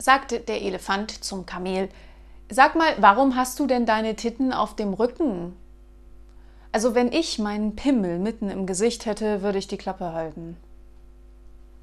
sagte der Elefant zum Kamel, Sag mal, warum hast du denn deine Titten auf dem Rücken? Also wenn ich meinen Pimmel mitten im Gesicht hätte, würde ich die Klappe halten.